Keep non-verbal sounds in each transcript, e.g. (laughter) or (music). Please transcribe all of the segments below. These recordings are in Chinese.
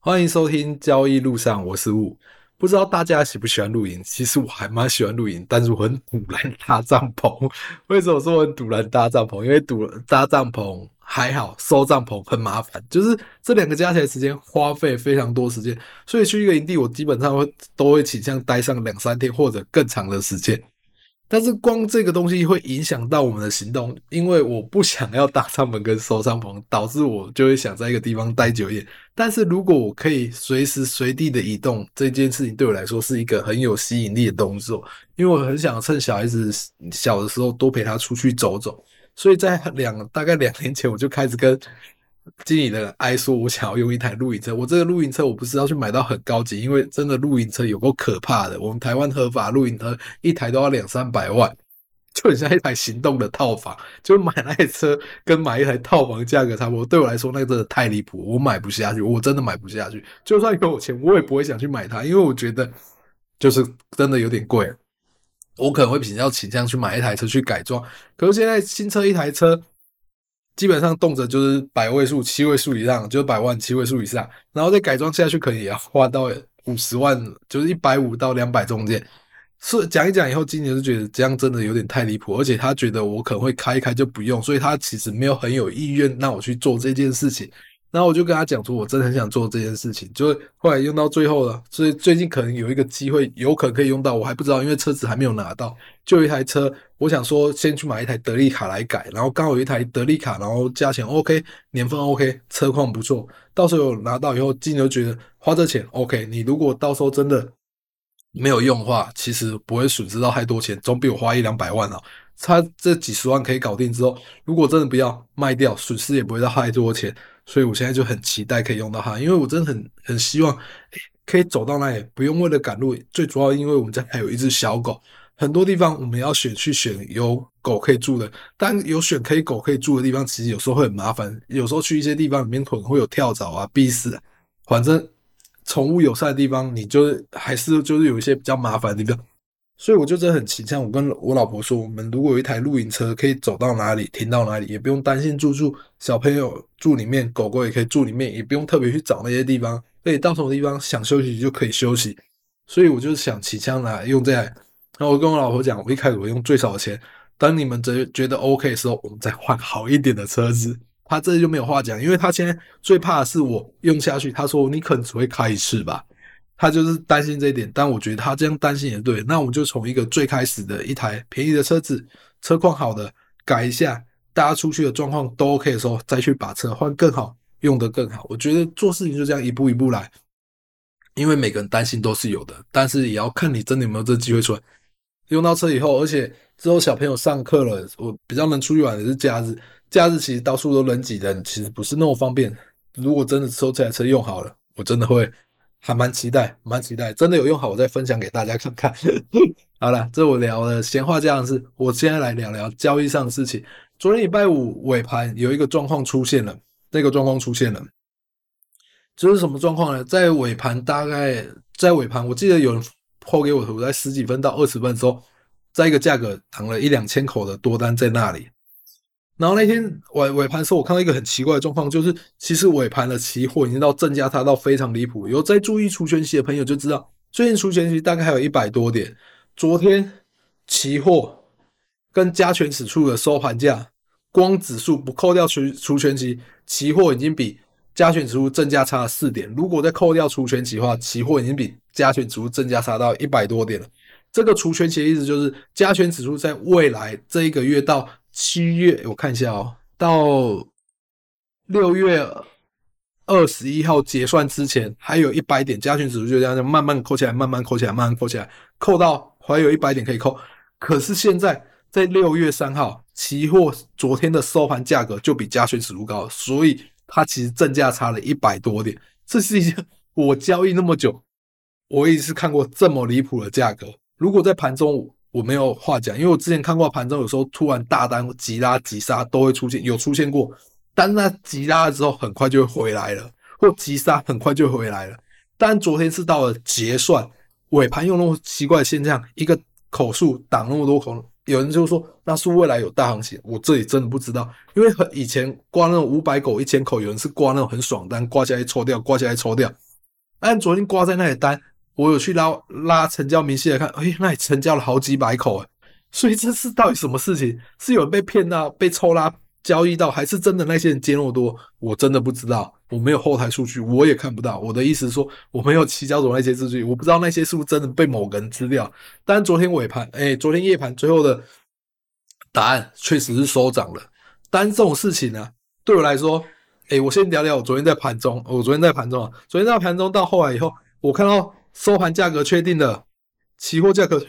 欢迎收听交易路上，我是雾。不知道大家喜不喜欢露营？其实我还蛮喜欢露营，但是我很赌烂搭帐篷。为什么说我很赌烂搭帐篷？因为堵搭帐篷还好，收帐篷很麻烦，就是这两个加起来时间花费非常多时间。所以去一个营地，我基本上会都会倾向待上两三天或者更长的时间。但是光这个东西会影响到我们的行动，因为我不想要搭帐篷跟收帐篷，导致我就会想在一个地方待久一点。但是如果我可以随时随地的移动，这件事情对我来说是一个很有吸引力的动作，因为我很想趁小孩子小的时候多陪他出去走走。所以在两大概两年前，我就开始跟。经理的爱说，我想要用一台露营车。(laughs) 我这个露营车，我不是要去买到很高级，因为真的露营车有够可怕的。我们台湾合法露营车一台都要两三百万，就很像一台行动的套房。就买那台车跟买一台套房价格差不多。对我来说，那个真的太离谱，我买不下去，我真的买不下去。就算有钱，我也不会想去买它，因为我觉得就是真的有点贵。我可能会比较倾向去买一台车去改装。可是现在新车一台车。基本上动辄就是百位数、七位数以上，就是百万、七位数以上，然后再改装下去，可能也要花到五十万，就是一百五到两百中间。是讲一讲以后，今年就觉得这样真的有点太离谱，而且他觉得我可能会开一开就不用，所以他其实没有很有意愿让我去做这件事情。然后我就跟他讲说，我真的很想做这件事情，就是后来用到最后了，所以最近可能有一个机会，有可能可以用到，我还不知道，因为车子还没有拿到。就一台车，我想说先去买一台德利卡来改，然后刚好有一台德利卡，然后价钱 OK，年份 OK，车况不错，到时候拿到以后，金牛觉得花这钱 OK，你如果到时候真的没有用的话，其实不会损失到太多钱，总比我花一两百万啊。他这几十万可以搞定之后，如果真的不要卖掉，损失也不会到太多钱。所以我现在就很期待可以用到它，因为我真的很很希望，可以走到那里，不用为了赶路。最主要因为我们家还有一只小狗，很多地方我们要选去选有狗可以住的，但有选可以狗可以住的地方，其实有时候会很麻烦。有时候去一些地方里面可能会有跳蚤啊、必死，反正宠物友善的地方，你就是还是就是有一些比较麻烦的地方。所以我就真的很倾向，我跟我老婆说，我们如果有一台露营车，可以走到哪里停到哪里，也不用担心住宿，小朋友住里面，狗狗也可以住里面，也不用特别去找那些地方，可以到什么地方想休息就可以休息。所以我就想起枪来用这台。然后我跟我老婆讲，我一开始我用最少的钱，当你们觉觉得 OK 的时候，我们再换好一点的车子。他这就没有话讲，因为他现在最怕的是我用下去，他说你可能只会开一次吧。他就是担心这一点，但我觉得他这样担心也对。那我们就从一个最开始的一台便宜的车子，车况好的改一下，大家出去的状况都 OK 的时候，再去把车换更好，用得更好。我觉得做事情就这样一步一步来，因为每个人担心都是有的，但是也要看你真的有没有这机会出来。用到车以后，而且之后小朋友上课了，我比较能出去玩的是假日，假日其实到处都人挤人，其实不是那么方便。如果真的收这台车用好了，我真的会。还蛮期待，蛮期待，真的有用好，我再分享给大家看看。(laughs) 好了，这我聊了闲话，这样子，我现在来聊聊交易上的事情。昨天礼拜五尾盘有一个状况出现了，那个状况出现了，这是什么状况呢？在尾盘大概在尾盘，我记得有人抛给我图，在十几分到二十分的时候，在一个价格躺了一两千口的多单在那里。然后那天尾尾盘的时候，我看到一个很奇怪的状况，就是其实尾盘的期货已经到正价差到非常离谱。有在注意除权息的朋友就知道，最近除权息大概还有一百多点。昨天期货跟加权指数的收盘价，光指数不扣掉除除权息，期货已经比加权指数正价差了四点。如果再扣掉除权息的话，期货已经比加权指数正价差到一百多点了。这个除权息的意思就是，加权指数在未来这一个月到。七月，我看一下哦，到六月二十一号结算之前，还有一百点加权指数就这样慢慢扣起来，慢慢扣起来，慢慢扣起来，扣到还有一百点可以扣。可是现在在六月三号，期货昨天的收盘价格就比加权指数高，所以它其实正价差了一百多点。这是一件我交易那么久，我也是看过这么离谱的价格。如果在盘中，我没有话讲，因为我之前看过盘中有时候突然大单急拉急杀都会出现，有出现过，但那急拉了之后很快就会回来了，或急杀很快就回来了。但昨天是到了结算尾盘，用那么奇怪的现象，一个口数挡那么多口，有人就说那是未来有大行情，我这里真的不知道，因为以前挂那种五百口、一千口，有人是挂那种很爽单，挂下来抽掉，挂下来抽掉，按昨天挂在那里单，我有去拉拉成交明细来看，哎，那里成交了好几百口哎，(laughs) 所以这是到底什么事情？是有人被骗到、被抽拉交易到，还是真的那些人接那么多？我真的不知道，我没有后台数据，我也看不到。我的意思是说，我没有提交所那些数据，我不知道那些是不是真的被某个人吃掉。但昨天尾盘，哎，昨天夜盘最后的答案确实是收涨了。但这种事情呢、对我来说。哎、我先聊聊我昨天在盘中，我昨天在盘中啊，昨天在盘中到后来以后，我看到收盘价格确定的期货价格，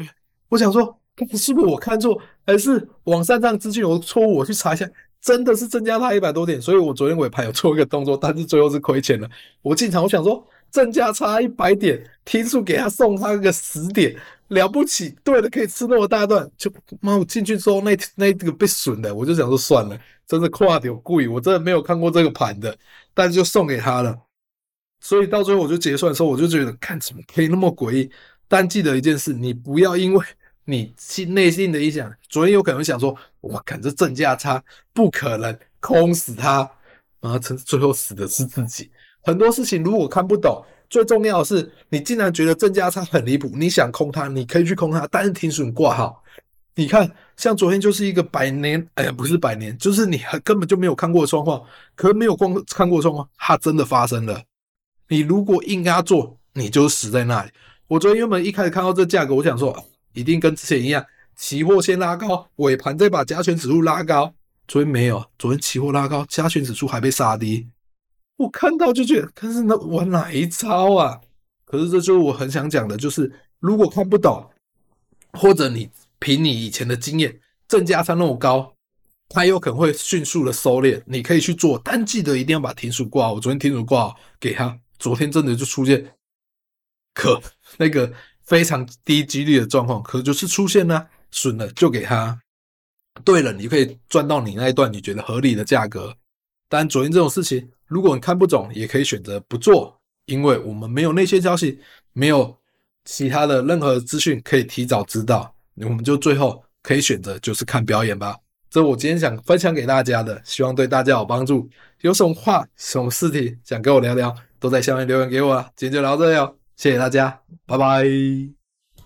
我想说，是不是我看错，还是网上这样资讯有错误？我去查一下，真的是增加它一百多点，所以我昨天尾盘有做一个动作，但是最后是亏钱了。我进场，我想说，正价差一百点，提速给他送他个十点，了不起，对的，可以吃那么大段，就妈，我进去之后那那个被损的，我就想说算了。真的夸有贵，我真的没有看过这个盘的，但是就送给他了。所以到最后我就结算的时候，我就觉得看怎么可以那么诡异。但记得一件事，你不要因为 (laughs) 你心内心的一想，昨天有可能想说，我看这正价差不可能空死它，然后最后死的是自己。很多事情如果看不懂，最重要的是你竟然觉得正价差很离谱，你想空它，你可以去空它，但是停损挂号。你看，像昨天就是一个百年，哎呀，不是百年，就是你根本就没有看过的状况，可是没有光看过的状况，它真的发生了。你如果硬跟他做，你就死在那里。我昨天原本一开始看到这价格，我想说，一定跟之前一样，期货先拉高，尾盘再把加权指数拉高。昨天没有，昨天期货拉高，加权指数还被杀低。我看到就觉得，可是那玩哪一招啊？可是这就是我很想讲的，就是如果看不懂，或者你。凭你以前的经验，正价差那么高，它有可能会迅速的收敛。你可以去做，但记得一定要把停损挂。我昨天停损挂给他，昨天真的就出现可那个非常低几率的状况，可就是出现呢，损了就给他。对了，你可以赚到你那一段你觉得合理的价格。但昨天这种事情，如果你看不懂，也可以选择不做，因为我们没有那些消息，没有其他的任何资讯可以提早知道。我们就最后可以选择就是看表演吧，这我今天想分享给大家的，希望对大家有帮助。有什么话、什么事情想跟我聊聊，都在下面留言给我啊。今天就聊到这里，谢谢大家，拜拜。